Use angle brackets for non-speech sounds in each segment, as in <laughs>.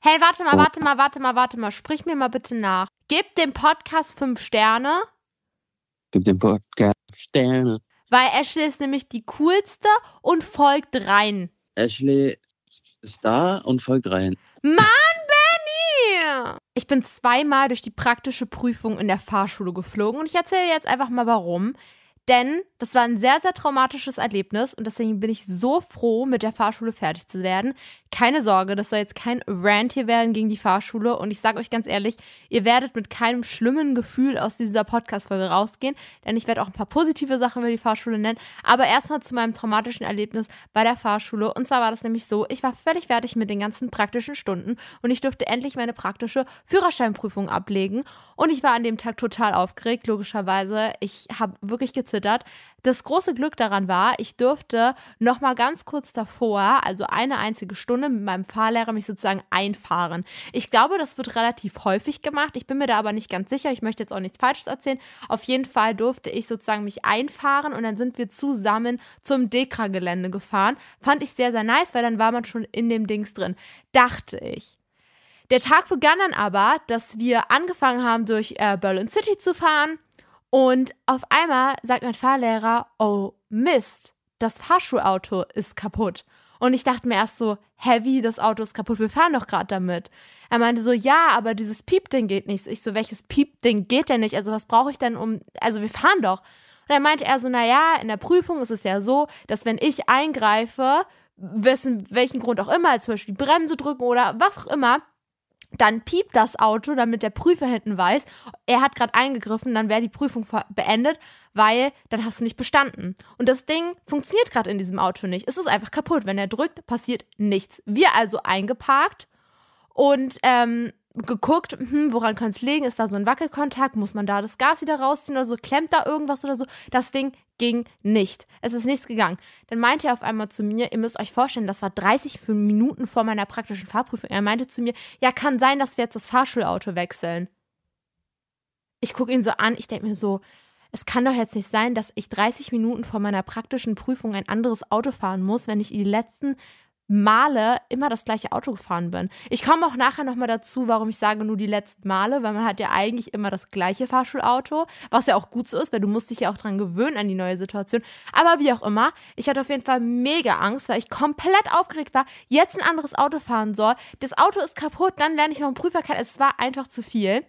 Hey, warte mal, warte mal, warte mal, warte mal. Sprich mir mal bitte nach. Gib dem Podcast fünf Sterne. Gib dem Podcast Sterne. Weil Ashley ist nämlich die coolste und folgt rein. Ashley ist da und folgt rein. Mann, Benny! Ich bin zweimal durch die praktische Prüfung in der Fahrschule geflogen und ich erzähle jetzt einfach mal warum. Denn das war ein sehr, sehr traumatisches Erlebnis und deswegen bin ich so froh, mit der Fahrschule fertig zu werden. Keine Sorge, das soll jetzt kein Rant hier werden gegen die Fahrschule und ich sage euch ganz ehrlich, ihr werdet mit keinem schlimmen Gefühl aus dieser Podcast-Folge rausgehen, denn ich werde auch ein paar positive Sachen über die Fahrschule nennen. Aber erstmal zu meinem traumatischen Erlebnis bei der Fahrschule und zwar war das nämlich so, ich war völlig fertig mit den ganzen praktischen Stunden und ich durfte endlich meine praktische Führerscheinprüfung ablegen und ich war an dem Tag total aufgeregt, logischerweise. Ich habe wirklich gezittert. Das große Glück daran war, ich durfte noch mal ganz kurz davor, also eine einzige Stunde mit meinem Fahrlehrer mich sozusagen einfahren. Ich glaube, das wird relativ häufig gemacht. Ich bin mir da aber nicht ganz sicher. Ich möchte jetzt auch nichts Falsches erzählen. Auf jeden Fall durfte ich sozusagen mich einfahren und dann sind wir zusammen zum Dekra-Gelände gefahren. Fand ich sehr, sehr nice, weil dann war man schon in dem Dings drin. Dachte ich. Der Tag begann dann aber, dass wir angefangen haben, durch äh, Berlin City zu fahren. Und auf einmal sagt mein Fahrlehrer, oh Mist, das Fahrschulauto ist kaputt. Und ich dachte mir erst so, heavy, das Auto ist kaputt, wir fahren doch gerade damit. Er meinte so, ja, aber dieses Piepding geht nicht. Ich so, welches Piepding geht denn nicht? Also was brauche ich denn um, also wir fahren doch. Und dann meinte er so, naja, in der Prüfung ist es ja so, dass wenn ich eingreife, wissen, welchen Grund auch immer, zum Beispiel Bremse drücken oder was auch immer, dann piept das Auto, damit der Prüfer hinten weiß, er hat gerade eingegriffen, dann wäre die Prüfung beendet, weil dann hast du nicht bestanden. Und das Ding funktioniert gerade in diesem Auto nicht. Es ist einfach kaputt. Wenn er drückt, passiert nichts. Wir also eingeparkt und ähm, geguckt, hm, woran kann es liegen? Ist da so ein Wackelkontakt? Muss man da das Gas wieder rausziehen oder so? Klemmt da irgendwas oder so? Das Ding ging nicht. Es ist nichts gegangen. Dann meinte er auf einmal zu mir, ihr müsst euch vorstellen, das war 30 Minuten vor meiner praktischen Fahrprüfung. Er meinte zu mir, ja, kann sein, dass wir jetzt das Fahrschulauto wechseln. Ich gucke ihn so an, ich denke mir so, es kann doch jetzt nicht sein, dass ich 30 Minuten vor meiner praktischen Prüfung ein anderes Auto fahren muss, wenn ich die letzten Male immer das gleiche Auto gefahren bin. Ich komme auch nachher nochmal dazu, warum ich sage nur die letzten Male, weil man hat ja eigentlich immer das gleiche Fahrschulauto, was ja auch gut so ist, weil du musst dich ja auch dran gewöhnen an die neue Situation. Aber wie auch immer, ich hatte auf jeden Fall mega Angst, weil ich komplett aufgeregt war, jetzt ein anderes Auto fahren soll. Das Auto ist kaputt, dann lerne ich noch einen Prüfer kennen. Es war einfach zu viel.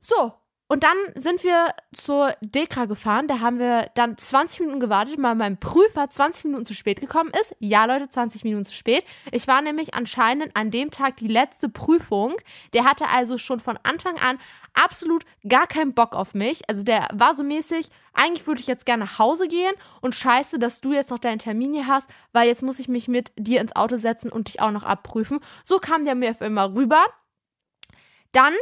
So, und dann sind wir zur Dekra gefahren. Da haben wir dann 20 Minuten gewartet, weil mein Prüfer 20 Minuten zu spät gekommen ist. Ja, Leute, 20 Minuten zu spät. Ich war nämlich anscheinend an dem Tag die letzte Prüfung. Der hatte also schon von Anfang an absolut gar keinen Bock auf mich. Also der war so mäßig, eigentlich würde ich jetzt gerne nach Hause gehen und scheiße, dass du jetzt noch deinen Termin hier hast, weil jetzt muss ich mich mit dir ins Auto setzen und dich auch noch abprüfen. So kam der mir auf immer rüber. Dann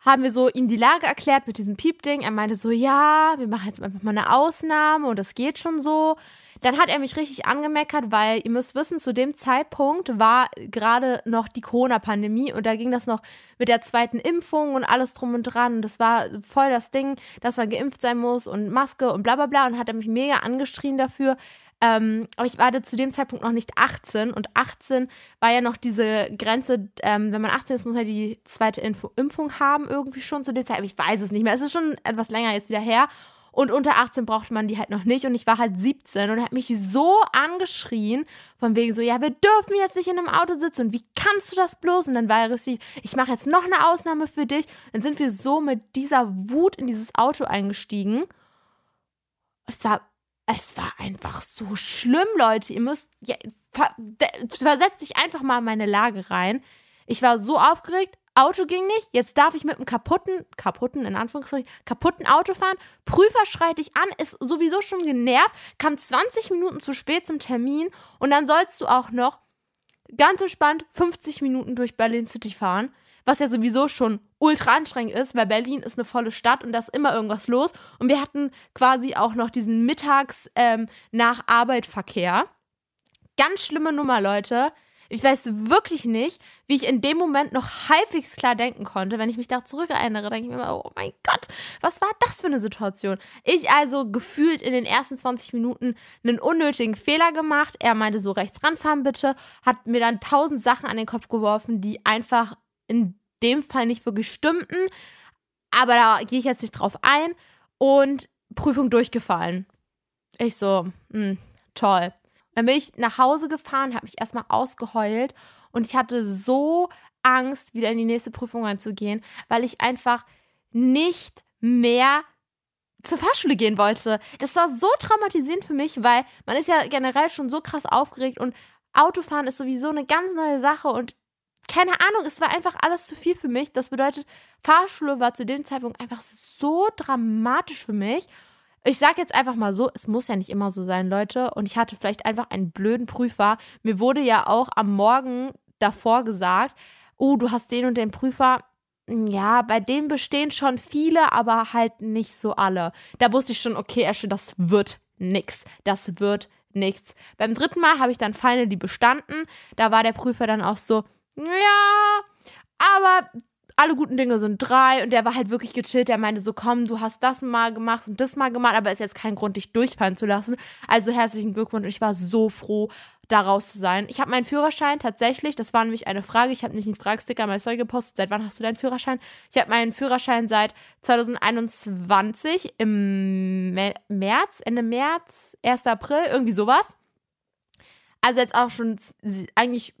haben wir so ihm die Lage erklärt mit diesem Piepding. Er meinte so, ja, wir machen jetzt einfach mal eine Ausnahme und das geht schon so. Dann hat er mich richtig angemeckert, weil ihr müsst wissen, zu dem Zeitpunkt war gerade noch die Corona-Pandemie und da ging das noch mit der zweiten Impfung und alles drum und dran. Und das war voll das Ding, dass man geimpft sein muss und Maske und bla bla bla. Und hat er mich mega angeschrien dafür, ähm, aber ich war zu dem Zeitpunkt noch nicht 18 und 18 war ja noch diese Grenze, ähm, wenn man 18 ist, muss man die zweite Info Impfung haben, irgendwie schon zu dem Zeitpunkt. Ich weiß es nicht mehr. Es ist schon etwas länger jetzt wieder her. Und unter 18 brauchte man die halt noch nicht. Und ich war halt 17 und hat mich so angeschrien, von wegen so, ja, wir dürfen jetzt nicht in einem Auto sitzen. Und wie kannst du das bloß? Und dann war er richtig, ich mache jetzt noch eine Ausnahme für dich. Dann sind wir so mit dieser Wut in dieses Auto eingestiegen. Es war, es war einfach so schlimm, Leute. Ihr müsst, ja, versetzt sich einfach mal in meine Lage rein. Ich war so aufgeregt, Auto ging nicht, jetzt darf ich mit einem kaputten, kaputten, in Anführungszeichen, kaputten Auto fahren. Prüfer schreit dich an, ist sowieso schon genervt, kam 20 Minuten zu spät zum Termin und dann sollst du auch noch ganz entspannt 50 Minuten durch Berlin City fahren, was ja sowieso schon ultra anstrengend ist, weil Berlin ist eine volle Stadt und da ist immer irgendwas los. Und wir hatten quasi auch noch diesen Mittags ähm, nach Arbeit Verkehr. Ganz schlimme Nummer, Leute. Ich weiß wirklich nicht, wie ich in dem Moment noch halbwegs klar denken konnte. Wenn ich mich da zurückerinnere, denke ich mir immer, oh mein Gott, was war das für eine Situation? Ich also gefühlt in den ersten 20 Minuten einen unnötigen Fehler gemacht. Er meinte so, rechts ranfahren bitte, hat mir dann tausend Sachen an den Kopf geworfen, die einfach in dem Fall nicht wirklich stimmten. Aber da gehe ich jetzt nicht drauf ein. Und Prüfung durchgefallen. Ich so, mh, hm, toll. Dann bin ich nach Hause gefahren, habe mich erstmal ausgeheult und ich hatte so Angst, wieder in die nächste Prüfung reinzugehen, weil ich einfach nicht mehr zur Fahrschule gehen wollte. Das war so traumatisierend für mich, weil man ist ja generell schon so krass aufgeregt und Autofahren ist sowieso eine ganz neue Sache und keine Ahnung, es war einfach alles zu viel für mich. Das bedeutet, Fahrschule war zu dem Zeitpunkt einfach so dramatisch für mich ich sage jetzt einfach mal so, es muss ja nicht immer so sein, Leute. Und ich hatte vielleicht einfach einen blöden Prüfer. Mir wurde ja auch am Morgen davor gesagt, oh, du hast den und den Prüfer. Ja, bei dem bestehen schon viele, aber halt nicht so alle. Da wusste ich schon, okay, Asche, das wird nix. Das wird nichts. Beim dritten Mal habe ich dann finally bestanden. Da war der Prüfer dann auch so, ja, aber alle guten Dinge sind drei und der war halt wirklich gechillt. Der meinte so, komm, du hast das mal gemacht und das mal gemacht, aber ist jetzt kein Grund, dich durchfallen zu lassen. Also herzlichen Glückwunsch. Ich war so froh, da raus zu sein. Ich habe meinen Führerschein tatsächlich, das war nämlich eine Frage, ich habe nicht einen Fragesticker mal Story gepostet, seit wann hast du deinen Führerschein? Ich habe meinen Führerschein seit 2021 im März, Ende März, 1. April, irgendwie sowas. Also jetzt auch schon eigentlich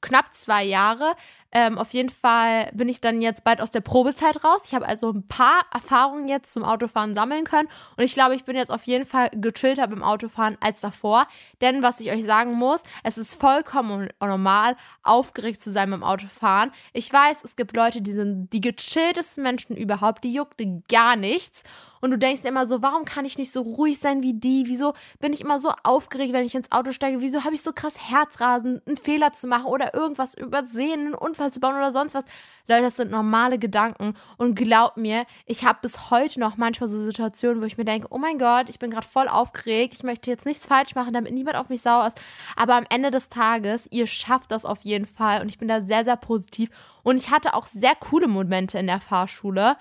knapp zwei Jahre. Ähm, auf jeden Fall bin ich dann jetzt bald aus der Probezeit raus. Ich habe also ein paar Erfahrungen jetzt zum Autofahren sammeln können. Und ich glaube, ich bin jetzt auf jeden Fall gechillter beim Autofahren als davor. Denn was ich euch sagen muss, es ist vollkommen normal, aufgeregt zu sein beim Autofahren. Ich weiß, es gibt Leute, die sind die gechilltesten Menschen überhaupt. Die juckt gar nichts. Und du denkst immer so, warum kann ich nicht so ruhig sein wie die? Wieso bin ich immer so aufgeregt, wenn ich ins Auto steige? Wieso habe ich so krass Herzrasen, einen Fehler zu machen oder irgendwas übersehen, einen Unfall zu bauen oder sonst was? Leute, das sind normale Gedanken. Und glaub mir, ich habe bis heute noch manchmal so Situationen, wo ich mir denke, oh mein Gott, ich bin gerade voll aufgeregt, ich möchte jetzt nichts falsch machen, damit niemand auf mich sauer ist. Aber am Ende des Tages, ihr schafft das auf jeden Fall. Und ich bin da sehr, sehr positiv. Und ich hatte auch sehr coole Momente in der Fahrschule.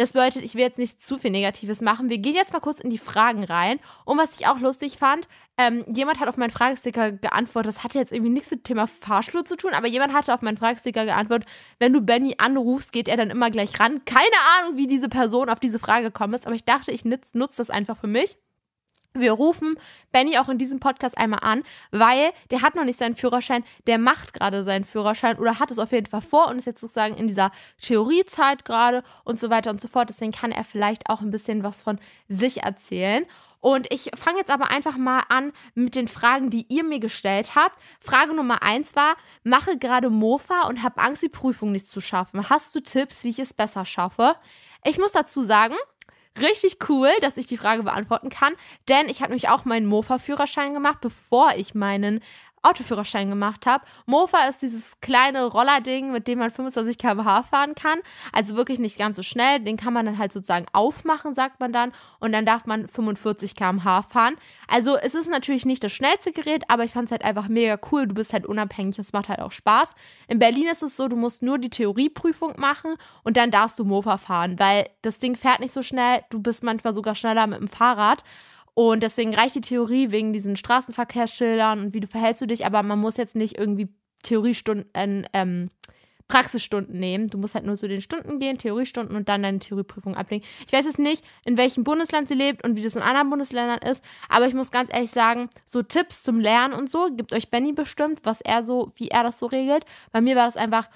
Das bedeutet, ich will jetzt nicht zu viel Negatives machen. Wir gehen jetzt mal kurz in die Fragen rein. Und was ich auch lustig fand, ähm, jemand hat auf meinen Fragesticker geantwortet, das hatte jetzt irgendwie nichts mit dem Thema Fahrstuhl zu tun, aber jemand hatte auf meinen Fragesticker geantwortet, wenn du Benny anrufst, geht er dann immer gleich ran. Keine Ahnung, wie diese Person auf diese Frage gekommen ist, aber ich dachte, ich nutze nutz das einfach für mich. Wir rufen Benny auch in diesem Podcast einmal an, weil der hat noch nicht seinen Führerschein, der macht gerade seinen Führerschein oder hat es auf jeden Fall vor und ist jetzt sozusagen in dieser Theoriezeit gerade und so weiter und so fort. Deswegen kann er vielleicht auch ein bisschen was von sich erzählen. Und ich fange jetzt aber einfach mal an mit den Fragen, die ihr mir gestellt habt. Frage Nummer eins war: Mache gerade Mofa und habe Angst, die Prüfung nicht zu schaffen. Hast du Tipps, wie ich es besser schaffe? Ich muss dazu sagen, richtig cool, dass ich die Frage beantworten kann, denn ich habe nämlich auch meinen Mofa-Führerschein gemacht, bevor ich meinen Autoführerschein gemacht habe. Mofa ist dieses kleine Rollerding, mit dem man 25 km/h fahren kann. Also wirklich nicht ganz so schnell. Den kann man dann halt sozusagen aufmachen, sagt man dann. Und dann darf man 45 km/h fahren. Also es ist natürlich nicht das schnellste Gerät, aber ich fand es halt einfach mega cool. Du bist halt unabhängig, es macht halt auch Spaß. In Berlin ist es so, du musst nur die Theorieprüfung machen und dann darfst du Mofa fahren, weil das Ding fährt nicht so schnell. Du bist manchmal sogar schneller mit dem Fahrrad. Und deswegen reicht die Theorie wegen diesen Straßenverkehrsschildern und wie du verhältst du dich, aber man muss jetzt nicht irgendwie Theoriestunden, ähm, Praxisstunden nehmen. Du musst halt nur zu den Stunden gehen, Theoriestunden und dann deine Theorieprüfung ablegen. Ich weiß jetzt nicht, in welchem Bundesland sie lebt und wie das in anderen Bundesländern ist, aber ich muss ganz ehrlich sagen, so Tipps zum Lernen und so gibt euch Benny bestimmt, was er so, wie er das so regelt. Bei mir war das einfach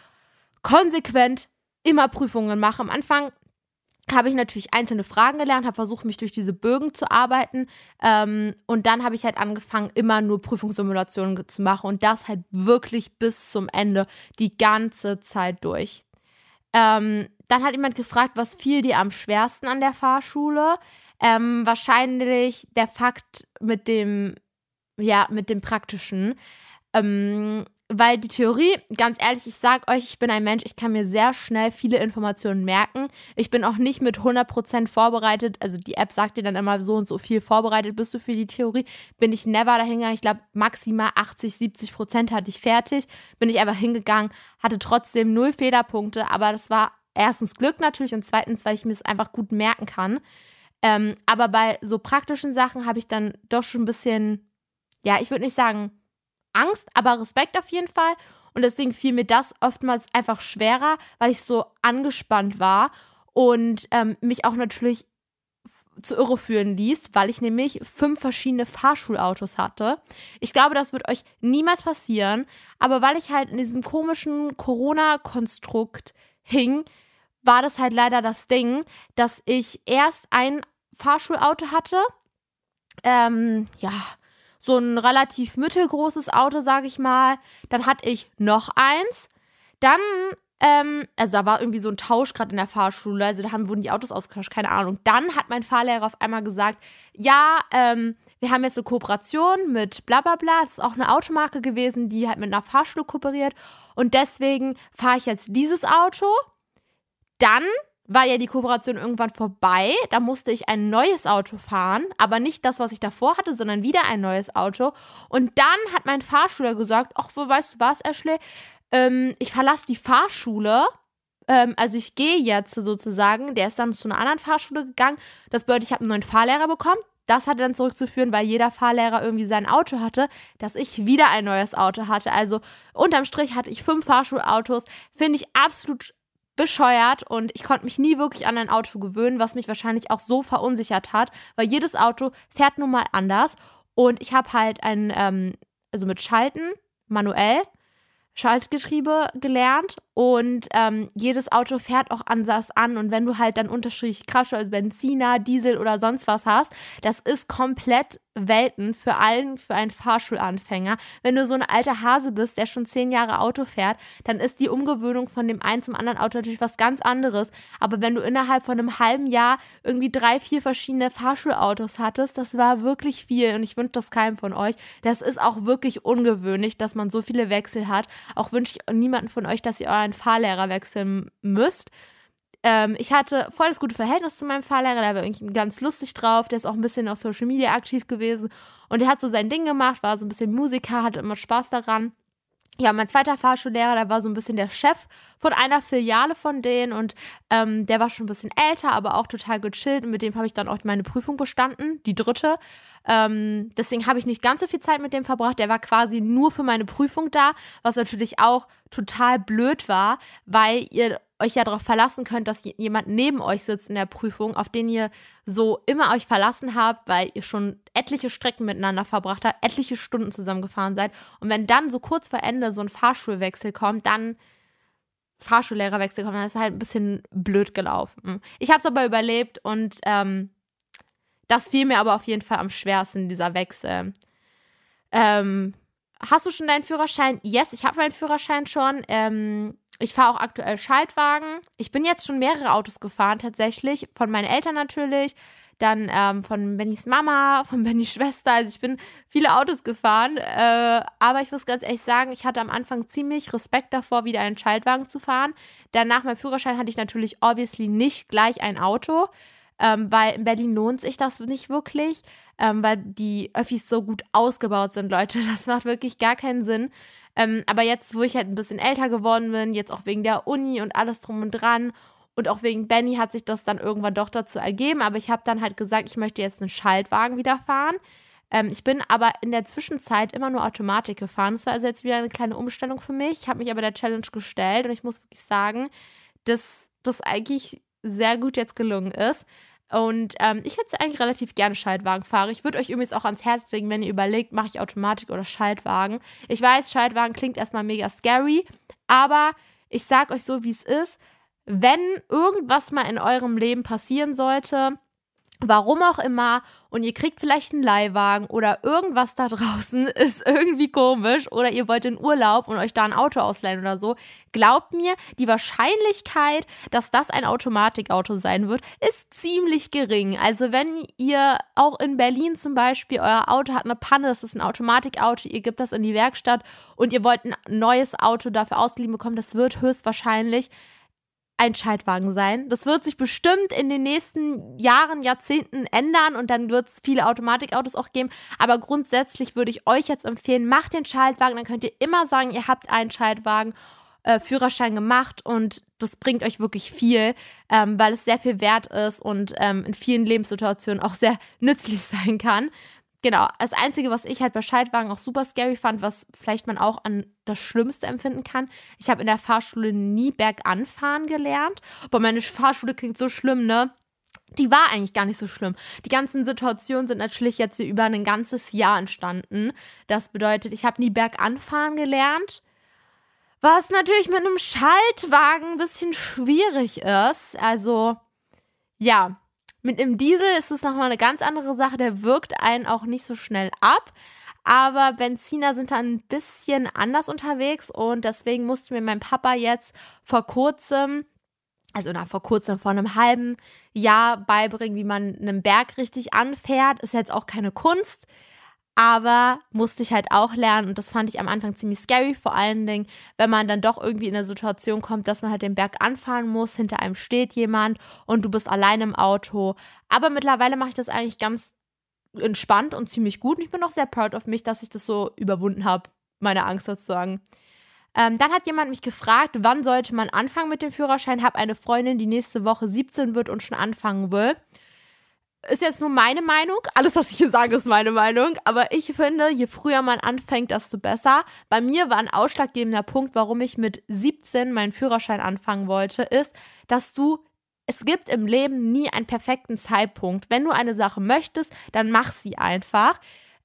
konsequent immer Prüfungen machen. Am Anfang habe ich natürlich einzelne Fragen gelernt, habe versucht, mich durch diese Bögen zu arbeiten. Ähm, und dann habe ich halt angefangen, immer nur Prüfungssimulationen zu machen und das halt wirklich bis zum Ende, die ganze Zeit durch. Ähm, dann hat jemand gefragt, was fiel dir am schwersten an der Fahrschule? Ähm, wahrscheinlich der Fakt mit dem, ja, mit dem Praktischen. Ähm, weil die Theorie, ganz ehrlich, ich sag euch, ich bin ein Mensch, ich kann mir sehr schnell viele Informationen merken. Ich bin auch nicht mit 100% vorbereitet. Also die App sagt dir dann immer so und so viel vorbereitet bist du für die Theorie. Bin ich never dahingegangen. Ich glaube, maximal 80, 70% hatte ich fertig. Bin ich einfach hingegangen, hatte trotzdem null Fehlerpunkte. Aber das war erstens Glück natürlich und zweitens, weil ich mir es einfach gut merken kann. Ähm, aber bei so praktischen Sachen habe ich dann doch schon ein bisschen, ja, ich würde nicht sagen, Angst, aber Respekt auf jeden Fall. Und deswegen fiel mir das oftmals einfach schwerer, weil ich so angespannt war und ähm, mich auch natürlich zu Irre führen ließ, weil ich nämlich fünf verschiedene Fahrschulautos hatte. Ich glaube, das wird euch niemals passieren, aber weil ich halt in diesem komischen Corona-Konstrukt hing, war das halt leider das Ding, dass ich erst ein Fahrschulauto hatte. Ähm, ja, so ein relativ mittelgroßes Auto, sage ich mal. Dann hatte ich noch eins. Dann, ähm, also da war irgendwie so ein Tausch gerade in der Fahrschule, also da haben, wurden die Autos ausgetauscht, keine Ahnung. Dann hat mein Fahrlehrer auf einmal gesagt, ja, ähm, wir haben jetzt eine Kooperation mit bla bla bla. Das ist auch eine Automarke gewesen, die halt mit einer Fahrschule kooperiert. Und deswegen fahre ich jetzt dieses Auto. Dann war ja die Kooperation irgendwann vorbei. Da musste ich ein neues Auto fahren, aber nicht das, was ich davor hatte, sondern wieder ein neues Auto. Und dann hat mein Fahrschüler gesagt: Ach, weißt du was, Ashley? Ähm, ich verlasse die Fahrschule. Ähm, also ich gehe jetzt sozusagen. Der ist dann zu einer anderen Fahrschule gegangen. Das bedeutet, ich habe einen neuen Fahrlehrer bekommen. Das hatte dann zurückzuführen, weil jeder Fahrlehrer irgendwie sein Auto hatte, dass ich wieder ein neues Auto hatte. Also unterm Strich hatte ich fünf Fahrschulautos. Finde ich absolut bescheuert und ich konnte mich nie wirklich an ein Auto gewöhnen, was mich wahrscheinlich auch so verunsichert hat, weil jedes Auto fährt nun mal anders und ich habe halt ein, ähm, also mit Schalten, manuell, Schaltgetriebe gelernt und ähm, jedes Auto fährt auch anders an und wenn du halt dann unterschiedliche Kraftstoffe, also Benziner, Diesel oder sonst was hast, das ist komplett Welten für allen, für einen Fahrschulanfänger. Wenn du so ein alter Hase bist, der schon zehn Jahre Auto fährt, dann ist die Umgewöhnung von dem einen zum anderen Auto natürlich was ganz anderes. Aber wenn du innerhalb von einem halben Jahr irgendwie drei, vier verschiedene Fahrschulautos hattest, das war wirklich viel und ich wünsche das keinem von euch. Das ist auch wirklich ungewöhnlich, dass man so viele Wechsel hat. Auch wünsche ich niemanden von euch, dass ihr euren Fahrlehrer wechseln müsst. Ähm, ich hatte voll das gute Verhältnis zu meinem Fahrlehrer, der war irgendwie ganz lustig drauf, der ist auch ein bisschen auf Social Media aktiv gewesen und der hat so sein Ding gemacht, war so ein bisschen Musiker, hatte immer Spaß daran. Ja, mein zweiter Fahrschullehrer, der war so ein bisschen der Chef von einer Filiale von denen und ähm, der war schon ein bisschen älter, aber auch total gechillt und mit dem habe ich dann auch meine Prüfung bestanden, die dritte. Ähm, deswegen habe ich nicht ganz so viel Zeit mit dem verbracht. Der war quasi nur für meine Prüfung da, was natürlich auch total blöd war, weil ihr euch ja darauf verlassen könnt, dass jemand neben euch sitzt in der Prüfung, auf den ihr so immer euch verlassen habt, weil ihr schon etliche Strecken miteinander verbracht habt, etliche Stunden zusammengefahren seid. Und wenn dann so kurz vor Ende so ein Fahrschulwechsel kommt, dann Fahrschullehrerwechsel kommt, dann ist halt ein bisschen blöd gelaufen. Ich habe es aber überlebt und ähm, das fiel mir aber auf jeden Fall am schwersten, dieser Wechsel. Ähm, hast du schon deinen Führerschein? Yes, ich habe meinen Führerschein schon. Ähm, ich fahre auch aktuell Schaltwagen. Ich bin jetzt schon mehrere Autos gefahren, tatsächlich. Von meinen Eltern natürlich, dann ähm, von Bennys Mama, <laughs> von Bennys Schwester. Also ich bin viele Autos gefahren. Äh, aber ich muss ganz ehrlich sagen, ich hatte am Anfang ziemlich Respekt davor, wieder einen Schaltwagen zu fahren. Dann nach meinem Führerschein hatte ich natürlich obviously nicht gleich ein Auto. Ähm, weil in Berlin lohnt sich das nicht wirklich, ähm, weil die Öffis so gut ausgebaut sind, Leute. <laughs> Das macht wirklich gar keinen Sinn. Ähm, aber jetzt, wo ich halt ein bisschen älter geworden bin, jetzt auch wegen der Uni und alles drum und dran und auch wegen Benny hat sich das dann irgendwann doch dazu ergeben. Aber ich habe dann halt gesagt, ich möchte jetzt einen Schaltwagen wieder fahren. Ähm, ich bin aber in der Zwischenzeit immer nur Automatik gefahren. Das war also jetzt wieder eine kleine Umstellung für mich. Ich habe mich aber der Challenge gestellt und ich muss wirklich sagen, dass das eigentlich sehr gut jetzt gelungen ist. Und ähm, ich hätte eigentlich relativ gerne Schaltwagen fahre. Ich würde euch übrigens auch ans Herz legen, wenn ihr überlegt, mache ich Automatik oder Schaltwagen. Ich weiß, Schaltwagen klingt erstmal mega scary, aber ich sag euch so, wie es ist. Wenn irgendwas mal in eurem Leben passieren sollte, warum auch immer, und ihr kriegt vielleicht einen Leihwagen oder irgendwas da draußen. <laughs> Ist irgendwie komisch. Oder ihr wollt in Urlaub und euch da ein Auto ausleihen oder so, glaubt mir, die Wahrscheinlichkeit, dass das ein Automatikauto sein wird, ist ziemlich gering. Also wenn ihr auch in Berlin zum Beispiel, euer Auto hat eine Panne, das ist ein Automatikauto, ihr gebt das in die Werkstatt und ihr wollt ein neues Auto dafür ausgeliehen bekommen, das wird höchstwahrscheinlich ein Schaltwagen sein. Das wird sich bestimmt in den nächsten Jahren, Jahrzehnten ändern und dann wird es viele Automatikautos auch geben. Aber grundsätzlich würde ich euch jetzt empfehlen, macht den Schaltwagen, dann könnt ihr immer sagen, ihr habt einen Schaltwagen. Äh, Führerschein gemacht und das bringt euch wirklich viel, ähm, weil es sehr viel wert ist und ähm, in vielen Lebenssituationen auch sehr <laughs> nützlich sein kann. Genau, das Einzige, was ich halt bei Schaltwagen auch super scary fand, was vielleicht man auch an das Schlimmste empfinden kann, ich habe in der Fahrschule nie berganfahren gelernt. Aber meine Fahrschule klingt so schlimm, ne? Die war eigentlich gar nicht so schlimm. Die ganzen Situationen sind natürlich jetzt über ein ganzes Jahr entstanden. Das bedeutet, ich habe nie berganfahren gelernt. Was natürlich mit einem Schaltwagen ein bisschen schwierig ist. Also, ja, mit einem Diesel ist es nochmal eine ganz andere Sache. Der wirkt einen auch nicht so schnell ab. Aber Benziner sind da ein bisschen anders unterwegs und deswegen musste mir mein Papa jetzt vor kurzem, also na, vor kurzem, vor einem halben Jahr beibringen, wie man einen Berg richtig anfährt. Ist jetzt auch keine Kunst aber musste ich halt auch lernen und das fand ich am Anfang ziemlich scary, vor allen Dingen, wenn man dann doch irgendwie in eine Situation kommt, dass man halt den Berg anfahren muss, hinter einem steht jemand und du bist allein im Auto. Aber mittlerweile mache ich das eigentlich ganz entspannt und ziemlich gut und ich bin auch sehr proud of mich, dass ich das so überwunden habe, meine Angst sozusagen. Ähm, dann hat jemand mich gefragt, wann sollte man anfangen mit dem Führerschein? Habe eine Freundin, die nächste Woche 17 wird und schon anfangen will ist jetzt nur meine Meinung. Alles, was ich hier sage, ist meine Meinung. Aber ich finde, je früher man anfängt, desto besser. Bei mir war ein ausschlaggebender Punkt, warum ich mit 17 meinen Führerschein anfangen wollte, ist, dass du es gibt im Leben nie einen perfekten Zeitpunkt. Wenn du eine Sache möchtest, dann mach sie einfach.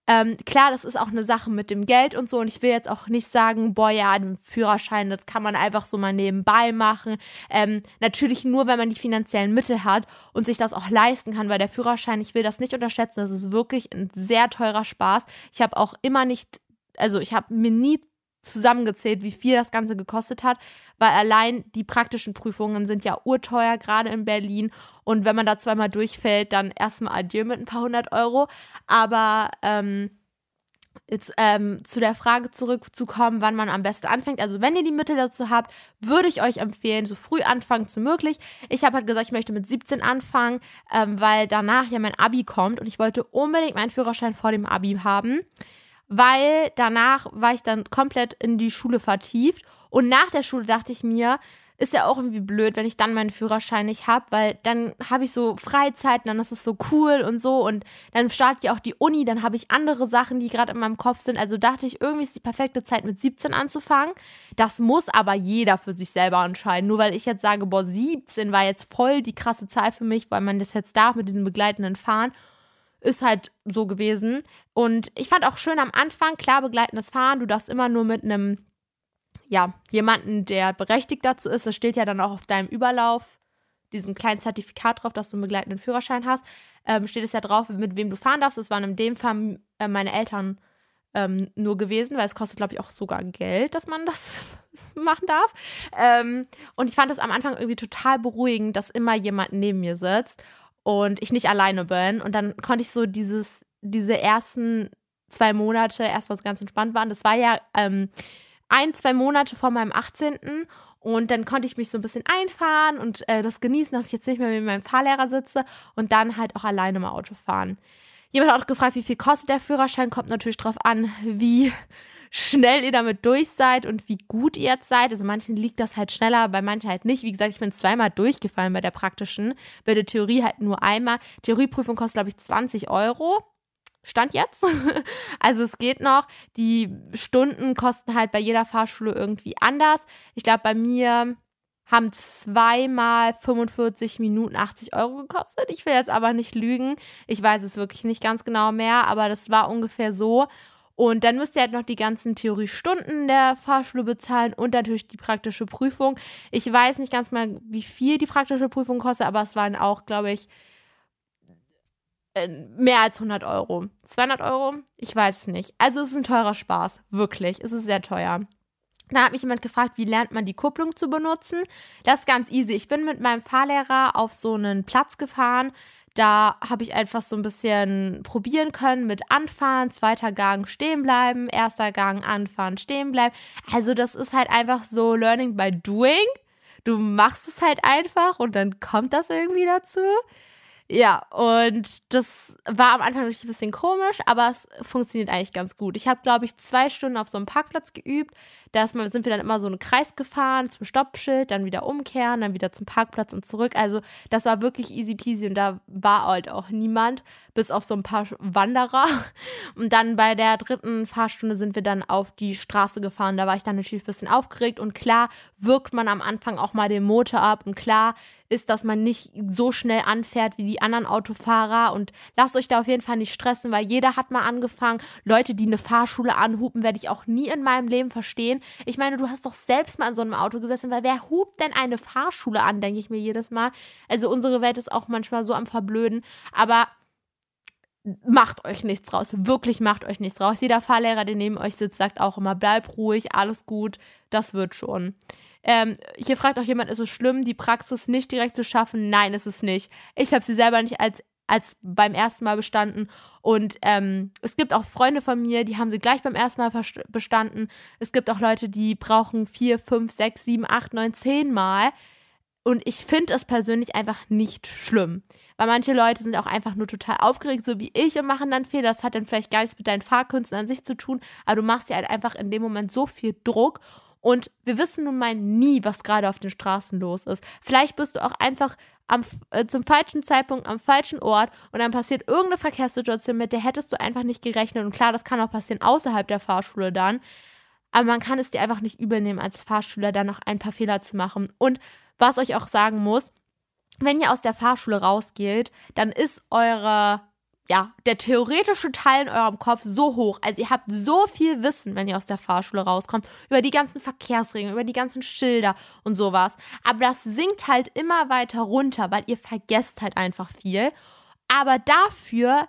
Ähm, klar, das ist auch eine Sache mit dem Geld und so. Und ich will jetzt auch nicht sagen, boah, ja, den Führerschein, das kann man einfach so mal nebenbei machen. Ähm, natürlich nur, wenn man die finanziellen Mittel hat und sich das auch leisten kann, weil der Führerschein, ich will das nicht unterschätzen, das ist wirklich ein sehr teurer Spaß. Ich habe auch immer nicht, also ich habe mir nie zusammengezählt, wie viel das Ganze gekostet hat, weil allein die praktischen Prüfungen sind ja urteuer, gerade in Berlin. Und wenn man da zweimal durchfällt, dann erstmal Adieu mit ein paar hundert Euro. Aber ähm, Jetzt, ähm, zu der Frage zurückzukommen, wann man am besten anfängt. Also wenn ihr die Mittel dazu habt, würde ich euch empfehlen, so früh anfangen zu möglich. Ich habe halt gesagt, ich möchte mit 17 anfangen, ähm, weil danach ja mein Abi kommt und ich wollte unbedingt meinen Führerschein vor dem Abi haben weil danach war ich dann komplett in die Schule vertieft und nach der Schule dachte ich mir, ist ja auch irgendwie blöd, wenn ich dann meinen Führerschein nicht habe, weil dann habe ich so Freizeiten, dann ist es so cool und so und dann startet ja auch die Uni, dann habe ich andere Sachen, die gerade in meinem Kopf sind. Also dachte ich, irgendwie ist die perfekte Zeit mit 17 anzufangen. Das muss aber jeder für sich selber entscheiden. Nur weil ich jetzt sage, boah, 17 war jetzt voll die krasse Zahl für mich, weil man das jetzt darf mit diesem begleitenden Fahren ist halt so gewesen. Und ich fand auch schön am Anfang, klar, begleitendes Fahren, du darfst immer nur mit einem, ja, jemanden, der berechtigt dazu ist, das steht ja dann auch auf deinem Überlauf, diesem kleinen Zertifikat drauf, dass du einen begleitenden Führerschein hast, ähm, steht es ja drauf, mit wem du fahren darfst. Das waren in dem Fall äh, meine Eltern ähm, nur gewesen, weil es kostet, glaube ich, auch sogar Geld, dass man das <laughs> machen darf. Ähm, und ich fand das am Anfang irgendwie total beruhigend, dass immer jemand neben mir sitzt und ich nicht alleine bin. Und dann konnte ich so dieses, diese ersten zwei Monate erstmal so ganz entspannt waren. Das war ja ähm, ein, zwei Monate vor meinem 18. Und dann konnte ich mich so ein bisschen einfahren und äh, das genießen, dass ich jetzt nicht mehr mit meinem Fahrlehrer sitze und dann halt auch alleine im Auto fahren. Jemand hat auch gefragt, wie viel kostet der Führerschein. Kommt natürlich drauf an, wie schnell ihr damit durch seid und wie gut ihr jetzt seid. Also manchen liegt das halt schneller, bei manchen halt nicht. Wie gesagt, ich bin zweimal durchgefallen bei der praktischen, bei der Theorie halt nur einmal. Theorieprüfung kostet, glaube ich, 20 Euro. Stand jetzt. <laughs> Also es geht noch. Die Stunden kosten halt bei jeder Fahrschule irgendwie anders. Ich glaube, bei mir haben zweimal 45 Minuten 80 Euro gekostet. Ich will jetzt aber nicht lügen. Ich weiß es wirklich nicht ganz genau mehr, aber das war ungefähr so. Und dann müsst ihr halt noch die ganzen Theoriestunden der Fahrschule bezahlen und natürlich die praktische Prüfung. Ich weiß nicht ganz mal, wie viel die praktische Prüfung kostet, aber es waren auch, glaube ich, äh, mehr als 100 Euro. 200 Euro? Ich weiß es nicht. Also es ist ein teurer Spaß. Wirklich. Es ist sehr teuer. Da hat mich jemand gefragt, wie lernt man die Kupplung zu benutzen. Das ist ganz easy. Ich bin mit meinem Fahrlehrer auf so einen Platz gefahren. Da habe ich einfach so ein bisschen probieren können mit Anfahren, zweiter Gang stehen bleiben, erster Gang anfahren, stehen bleiben. Also das ist halt einfach so Learning by Doing. Du machst es halt einfach und dann kommt das irgendwie dazu. Ja, und das war am Anfang ein bisschen komisch, aber es funktioniert eigentlich ganz gut. Ich habe, glaube ich, zwei Stunden auf so einem Parkplatz geübt. Da sind wir dann immer so einen Kreis gefahren zum Stoppschild, dann wieder umkehren, dann wieder zum Parkplatz und zurück. Also das war wirklich easy peasy und da war halt auch niemand, bis auf so ein paar Wanderer. <laughs> Und dann bei der dritten Fahrstunde sind wir dann auf die Straße gefahren. Da war ich dann natürlich ein bisschen aufgeregt und klar wirkt man am Anfang auch mal den Motor ab und klar ist, dass man nicht so schnell anfährt wie die anderen Autofahrer und lasst euch da auf jeden Fall nicht stressen, weil jeder hat mal angefangen. Leute, die eine Fahrschule anhupen, werde ich auch nie in meinem Leben verstehen. Ich meine, du hast doch selbst mal in so einem Auto gesessen, weil wer hupt denn eine Fahrschule an, denke ich mir jedes Mal. Also unsere Welt ist auch manchmal so am Verblöden, aber macht euch nichts raus. Wirklich macht euch nichts raus. Jeder Fahrlehrer, der neben euch sitzt, sagt auch immer, bleib ruhig, alles gut, das wird schon. Ähm, hier fragt auch jemand, ist es schlimm, die Praxis nicht direkt zu schaffen? Nein, ist es nicht. Ich habe sie selber nicht als, als beim ersten Mal bestanden. Und ähm, es gibt auch Freunde von mir, die haben sie gleich beim ersten Mal bestanden. Es gibt auch Leute, die brauchen vier, fünf, sechs, sieben, acht, neun, zehn Mal. Und ich finde es persönlich einfach nicht schlimm. Weil manche Leute sind auch einfach nur total aufgeregt, so wie ich, und machen dann Fehler. Das hat dann vielleicht gar nichts mit deinen Fahrkünsten an sich zu tun, aber du machst dir halt einfach in dem Moment so viel Druck. Und wir wissen nun mal nie, was gerade auf den Straßen los ist. Vielleicht bist du auch einfach am, äh, zum falschen Zeitpunkt am falschen Ort und dann passiert irgendeine Verkehrssituation, mit der hättest du einfach nicht gerechnet. Und klar, das kann auch passieren außerhalb der Fahrschule dann. Aber man kann es dir einfach nicht übernehmen, als Fahrschüler dann noch ein paar Fehler zu machen. Und was euch auch sagen muss, wenn ihr aus der Fahrschule rausgeht, dann ist eure ja, der theoretische Teil in eurem Kopf so hoch. Also ihr habt so viel Wissen, wenn ihr aus der Fahrschule rauskommt, über die ganzen Verkehrsregeln, über die ganzen Schilder und sowas. Aber das sinkt halt immer weiter runter, weil ihr vergesst halt einfach viel. Aber dafür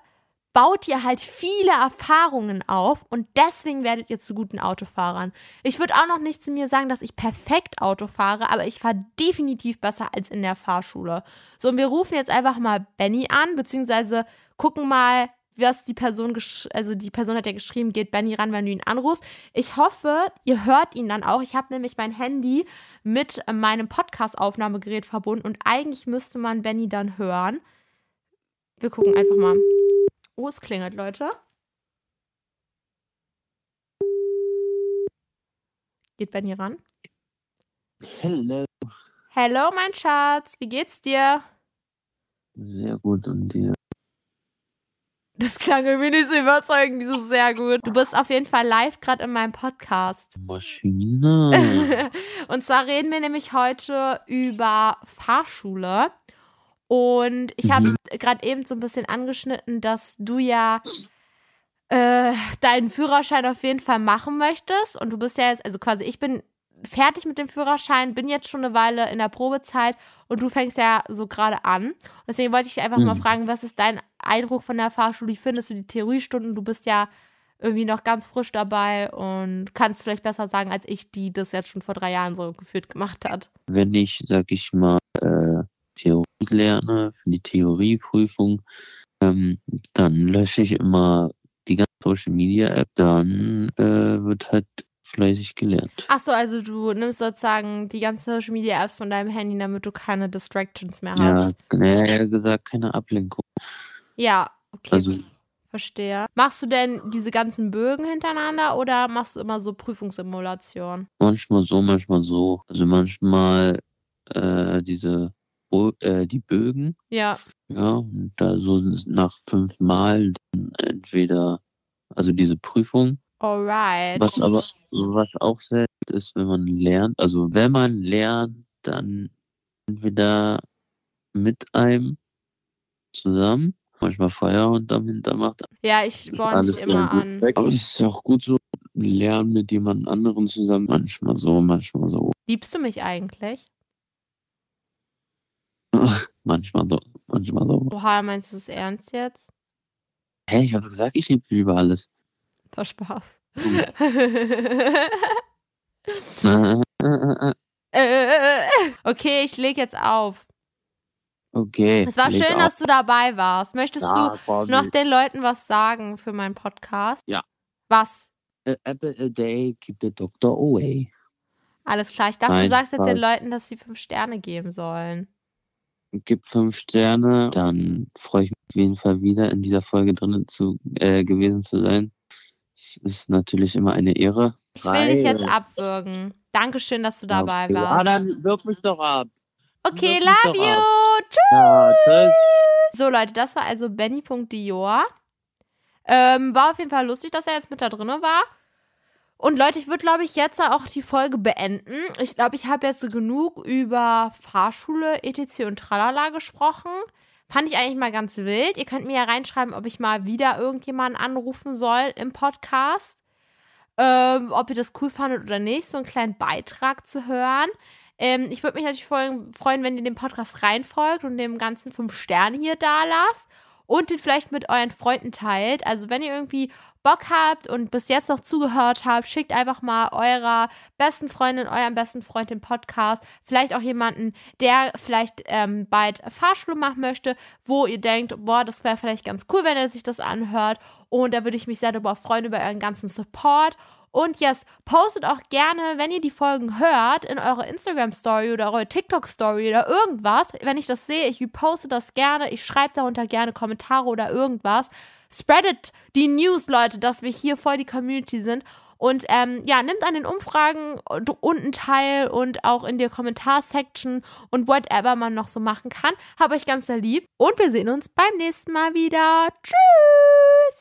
baut ihr halt viele Erfahrungen auf und deswegen werdet ihr zu guten Autofahrern. Ich würde auch noch nicht zu mir sagen, dass ich perfekt Auto fahre, aber ich fahre definitiv besser als in der Fahrschule. So, und wir rufen jetzt einfach mal Benny an, beziehungsweise gucken mal, was die Person, also die Person hat ja geschrieben, geht Benny ran, wenn du ihn anrufst. Ich hoffe, ihr hört ihn dann auch. Ich habe nämlich mein Handy mit meinem Podcast-Aufnahmegerät verbunden und eigentlich müsste man Benny dann hören. Wir gucken einfach mal. Oh, es klingelt, Leute. Geht Benny ran? Hello. Hello, mein Schatz. Wie geht's dir? Sehr gut und dir? Das klang irgendwie nicht so überzeugend, dieses sehr gut. Du bist auf jeden Fall live gerade in meinem Podcast. Maschine. <laughs> und zwar reden wir nämlich heute über Fahrschule. Und ich habe mhm. gerade eben so ein bisschen angeschnitten, dass du ja äh, deinen Führerschein auf jeden Fall machen möchtest. Und du bist ja jetzt, also quasi, ich bin fertig mit dem Führerschein, bin jetzt schon eine Weile in der Probezeit und du fängst ja so gerade an. deswegen wollte ich dich einfach mhm. mal fragen, was ist dein Eindruck von der Fahrschule? Wie findest du die Theoriestunden? Du bist ja irgendwie noch ganz frisch dabei und kannst vielleicht besser sagen als ich, die das jetzt schon vor drei Jahren so geführt gemacht hat. Wenn ich, sag ich mal, äh, Theorie lerne, für die Theorieprüfung, ähm, dann lösche ich immer die ganze Social Media App, dann äh, wird halt fleißig gelernt. Achso, also du nimmst sozusagen die ganzen Social Media Apps von deinem Handy, damit du keine Distractions mehr hast. Ja, ja gesagt, keine Ablenkung. Ja, okay. Also, Verstehe. Machst du denn diese ganzen Bögen hintereinander oder machst du immer so Prüfungssimulationen? Manchmal so, manchmal so. Also manchmal äh, diese Bo äh, die Bögen. Ja. Ja, und da so nach fünf Mal dann entweder, also diese Prüfung. Alright. Was aber, was auch selten ist, wenn man lernt, also wenn man lernt, dann entweder mit einem zusammen, manchmal Feierabend am Hinter macht. Ja, ich sporn Alles dich immer an. gut. Aber es ist auch gut so, lernen mit jemand anderem zusammen, manchmal so, manchmal so. Liebst du mich eigentlich? Manchmal so, manchmal so. Oha, meinst du es ernst jetzt? Hä, ich habe gesagt, ich liebe über alles. War Spaß. <laughs> Äh, okay, ich leg jetzt auf. Okay. Es war schön, dass du dabei warst. Möchtest Ja, du noch den Leuten was sagen für meinen Podcast? Ja. Was? A apple a day, keep the doctor away. Alles klar. Ich dachte, du Nein, sagst jetzt den. Leuten, dass sie fünf Sterne geben sollen. Gib fünf Sterne, dann freue ich mich auf jeden Fall wieder in dieser Folge drin zu, äh, gewesen zu sein. Es ist natürlich immer eine Ehre. Ich will dich jetzt abwürgen. Dankeschön, dass du dabei Okay. Ah, warst. dann wirf mich doch ab. Okay, love you. Tschüss. Ja, tschüss. So, Leute, das war also Benny.dior. Ähm, war auf jeden Fall lustig, dass er jetzt mit da drin war. Und Leute, ich würde, glaube ich, jetzt auch die Folge beenden. Ich glaube, ich habe jetzt genug über Fahrschule, etc. und Tralala gesprochen. Fand ich eigentlich mal ganz wild. Ihr könnt mir ja reinschreiben, ob ich mal wieder irgendjemanden anrufen soll im Podcast. Ähm, ob ihr das cool fandet oder nicht, so einen kleinen Beitrag zu hören. Ähm, ich würde mich natürlich freuen, wenn ihr dem Podcast reinfolgt und dem ganzen fünf Sterne hier da lasst und den vielleicht mit euren Freunden teilt. Also wenn ihr irgendwie Bock habt und bis jetzt noch zugehört habt, schickt einfach mal eurer besten Freundin, eurem besten Freund den Podcast. Vielleicht auch jemanden, der vielleicht ähm, bald Fahrschule machen möchte, wo ihr denkt, boah, das wäre vielleicht ganz cool, wenn er sich das anhört. Und da würde ich mich sehr darüber freuen, über euren ganzen Support. Und yes, postet auch gerne, wenn ihr die Folgen hört, in eure Instagram-Story oder eure TikTok-Story oder irgendwas. Wenn ich das sehe, ich reposte das gerne. Ich schreibe darunter gerne Kommentare oder irgendwas. Spreadet die News, Leute, dass wir hier voll die Community sind. Und ähm, ja, nimmt an den Umfragen unten teil und auch in der Kommentarsection und whatever man noch so machen kann. Hab euch ganz sehr lieb. Und wir sehen uns beim nächsten Mal wieder. Tschüss!